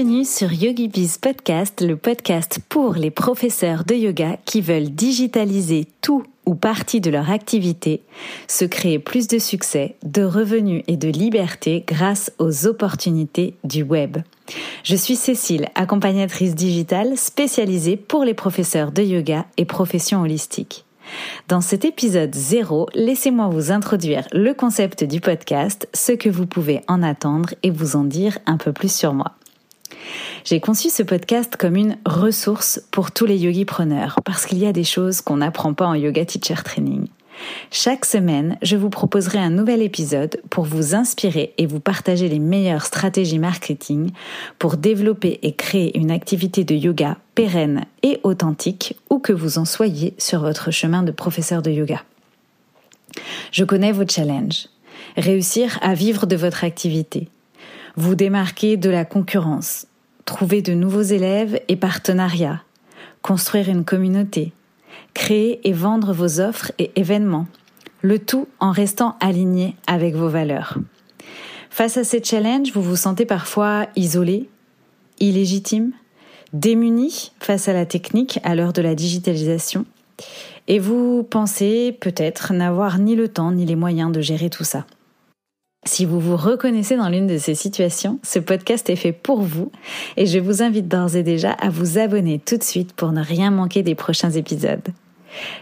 Bienvenue sur YogiBiz Podcast, le podcast pour les professeurs de yoga qui veulent digitaliser tout ou partie de leur activité, se créer plus de succès, de revenus et de liberté grâce aux opportunités du web. Je suis Cécile, accompagnatrice digitale spécialisée pour les professeurs de yoga et professions holistiques. Dans cet épisode 0, laissez-moi vous introduire le concept du podcast, ce que vous pouvez en attendre et vous en dire un peu plus sur moi. J'ai conçu ce podcast comme une ressource pour tous les yogi preneurs parce qu'il y a des choses qu'on n'apprend pas en yoga teacher training. Chaque semaine, je vous proposerai un nouvel épisode pour vous inspirer et vous partager les meilleures stratégies marketing pour développer et créer une activité de yoga pérenne et authentique où que vous en soyez sur votre chemin de professeur de yoga. Je connais vos challenges. Réussir à vivre de votre activité. Vous démarquer de la concurrence. Trouver de nouveaux élèves et partenariats. Construire une communauté créer et vendre vos offres et événements, le tout en restant aligné avec vos valeurs. Face à ces challenges, vous vous sentez parfois isolé, illégitime, démuni face à la technique à l'heure de la digitalisation, et vous pensez peut-être n'avoir ni le temps ni les moyens de gérer tout ça. Si vous vous reconnaissez dans l'une de ces situations, ce podcast est fait pour vous et je vous invite d'ores et déjà à vous abonner tout de suite pour ne rien manquer des prochains épisodes.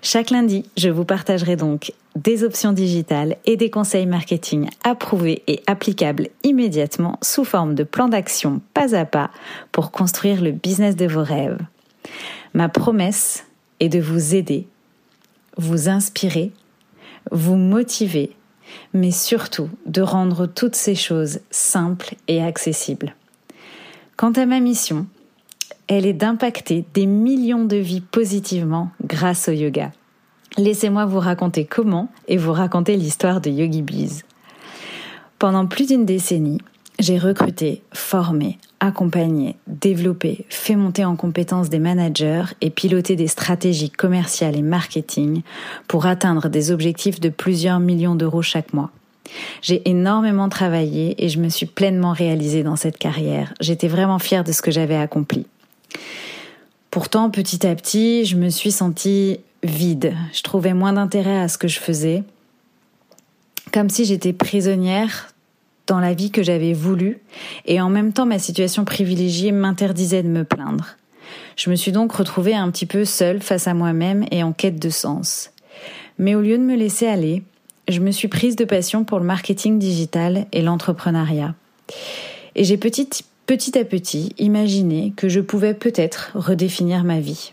Chaque lundi, je vous partagerai donc des options digitales et des conseils marketing approuvés et applicables immédiatement sous forme de plan d'action pas à pas pour construire le business de vos rêves. Ma promesse est de vous aider, vous inspirer, vous motiver mais surtout de rendre toutes ces choses simples et accessibles. Quant à ma mission, elle est d'impacter des millions de vies positivement grâce au yoga. Laissez-moi vous raconter comment et vous raconter l'histoire de Yogi Bees. Pendant plus d'une décennie, j'ai recruté, formé, accompagné, développé, fait monter en compétences des managers et piloté des stratégies commerciales et marketing pour atteindre des objectifs de plusieurs millions d'euros chaque mois. J'ai énormément travaillé et je me suis pleinement réalisée dans cette carrière. J'étais vraiment fière de ce que j'avais accompli. Pourtant, petit à petit, je me suis sentie vide. Je trouvais moins d'intérêt à ce que je faisais. Comme si j'étais prisonnière dans la vie que j'avais voulu, et en même temps ma situation privilégiée m'interdisait de me plaindre. Je me suis donc retrouvée un petit peu seule face à moi-même et en quête de sens. Mais au lieu de me laisser aller, je me suis prise de passion pour le marketing digital et l'entrepreneuriat. Et j'ai petit, petit à petit imaginé que je pouvais peut-être redéfinir ma vie,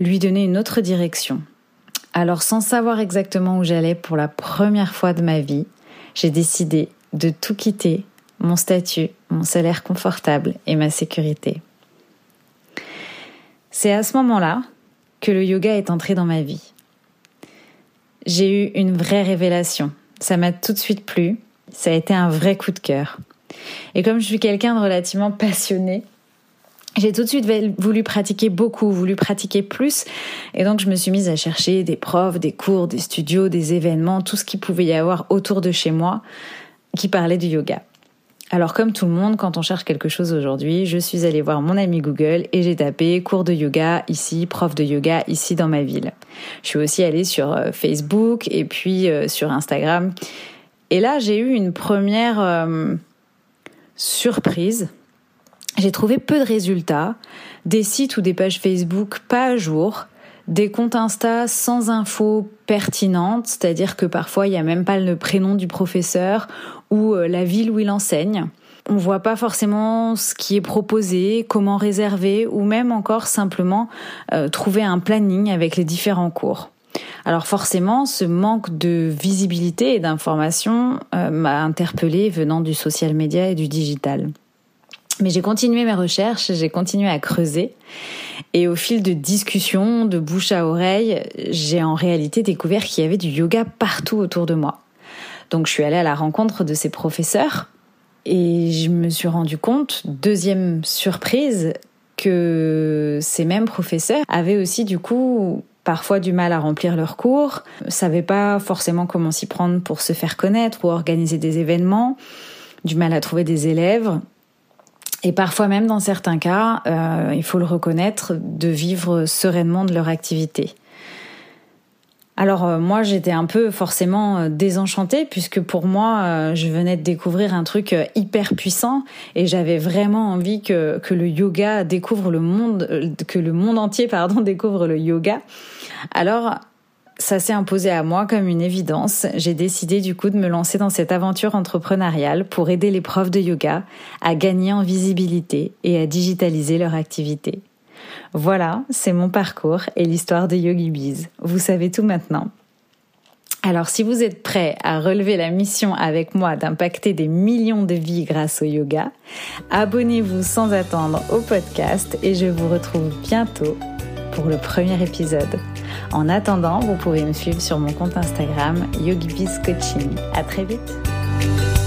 lui donner une autre direction. Alors sans savoir exactement où j'allais pour la première fois de ma vie, j'ai décidé de tout quitter, mon statut, mon salaire confortable et ma sécurité. C'est à ce moment-là que le yoga est entré dans ma vie. J'ai eu une vraie révélation. Ça m'a tout de suite plu. Ça a été un vrai coup de cœur. Et comme je suis quelqu'un de relativement passionné, j'ai tout de suite voulu pratiquer beaucoup, voulu pratiquer plus. Et donc, je me suis mise à chercher des profs, des cours, des studios, des événements, tout ce qu'il pouvait y avoir autour de chez moi qui parlait du yoga. Alors comme tout le monde, quand on cherche quelque chose aujourd'hui, je suis allée voir mon ami Google et j'ai tapé cours de yoga ici, prof de yoga ici dans ma ville. Je suis aussi allée sur euh, Facebook et puis euh, sur Instagram. Et là, j'ai eu une première euh, surprise. J'ai trouvé peu de résultats, des sites ou des pages Facebook pas à jour, des comptes Insta sans infos pertinentes, c'est-à-dire que parfois il n'y a même pas le prénom du professeur ou euh, la ville où il enseigne. On voit pas forcément ce qui est proposé, comment réserver ou même encore simplement euh, trouver un planning avec les différents cours. Alors forcément, ce manque de visibilité et d'information euh, m'a interpellée venant du social media et du digital. Mais j'ai continué mes recherches, j'ai continué à creuser. Et au fil de discussions, de bouche à oreille, j'ai en réalité découvert qu'il y avait du yoga partout autour de moi. Donc je suis allée à la rencontre de ces professeurs et je me suis rendu compte, deuxième surprise, que ces mêmes professeurs avaient aussi du coup parfois du mal à remplir leurs cours, savaient pas forcément comment s'y prendre pour se faire connaître ou organiser des événements, du mal à trouver des élèves et parfois même dans certains cas, euh, il faut le reconnaître, de vivre sereinement de leur activité. Alors euh, moi j'étais un peu forcément euh, désenchantée puisque pour moi je venais de découvrir un truc hyper puissant et j'avais vraiment envie que, que le yoga découvre le monde, que le monde entier pardon découvre le yoga. Alors ça s'est imposé à moi comme une évidence. J'ai décidé du coup de me lancer dans cette aventure entrepreneuriale pour aider les profs de yoga à gagner en visibilité et à digitaliser leur activité. Voilà, c'est mon parcours et l'histoire de YogiBiz. Vous savez tout maintenant. Alors si vous êtes prêt à relever la mission avec moi d'impacter des millions de vies grâce au yoga, abonnez-vous sans attendre au podcast et je vous retrouve bientôt pour le premier épisode. En attendant, vous pouvez me suivre sur mon compte Instagram YogiBiz Coaching. À très vite.